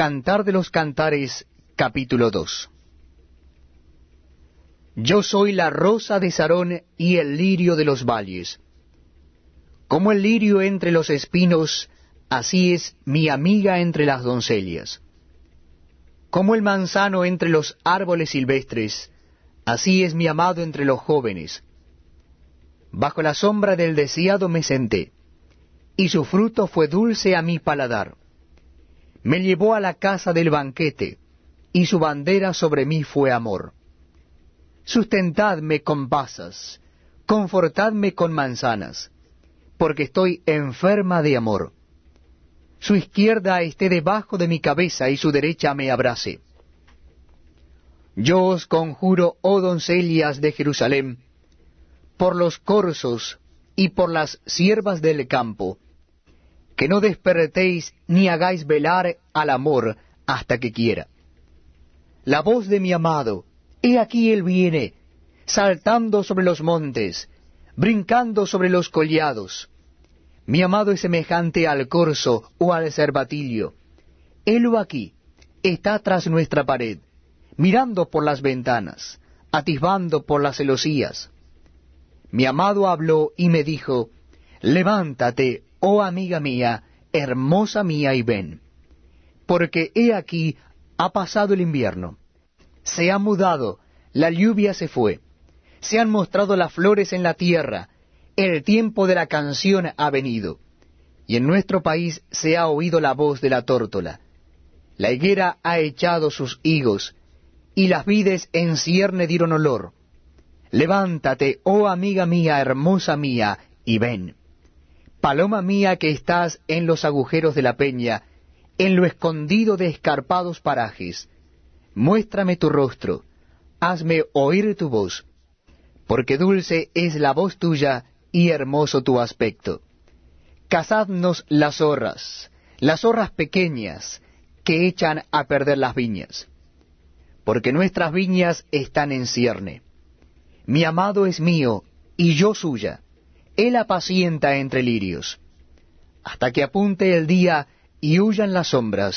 Cantar de los Cantares, capítulo 2 Yo soy la rosa de Sarón y el lirio de los valles. Como el lirio entre los espinos, así es mi amiga entre las doncellas. Como el manzano entre los árboles silvestres, así es mi amado entre los jóvenes. Bajo la sombra del deseado me senté, y su fruto fue dulce a mi paladar. Me llevó a la casa del banquete, y su bandera sobre mí fue amor. Sustentadme con pasas, confortadme con manzanas, porque estoy enferma de amor. Su izquierda esté debajo de mi cabeza y su derecha me abrace. Yo os conjuro, oh doncellas de Jerusalén, por los corzos y por las siervas del campo, que no despertéis ni hagáis velar al amor hasta que quiera. La voz de mi amado, he aquí él viene, saltando sobre los montes, brincando sobre los collados. Mi amado es semejante al corzo o al cervatillo. Helo aquí, está tras nuestra pared, mirando por las ventanas, atisbando por las celosías. Mi amado habló y me dijo, Levántate, oh amiga mía, hermosa mía, y ven. Porque he aquí ha pasado el invierno, se ha mudado, la lluvia se fue, se han mostrado las flores en la tierra, el tiempo de la canción ha venido, y en nuestro país se ha oído la voz de la tórtola. La higuera ha echado sus higos, y las vides en cierne dieron olor. Levántate, oh amiga mía, hermosa mía, y ven. Paloma mía que estás en los agujeros de la peña, en lo escondido de escarpados parajes, muéstrame tu rostro, hazme oír tu voz, porque dulce es la voz tuya y hermoso tu aspecto. Cazadnos las zorras, las zorras pequeñas, que echan a perder las viñas, porque nuestras viñas están en cierne. Mi amado es mío, y yo suya él apacienta entre lirios, hasta que apunte el día y huyan las sombras,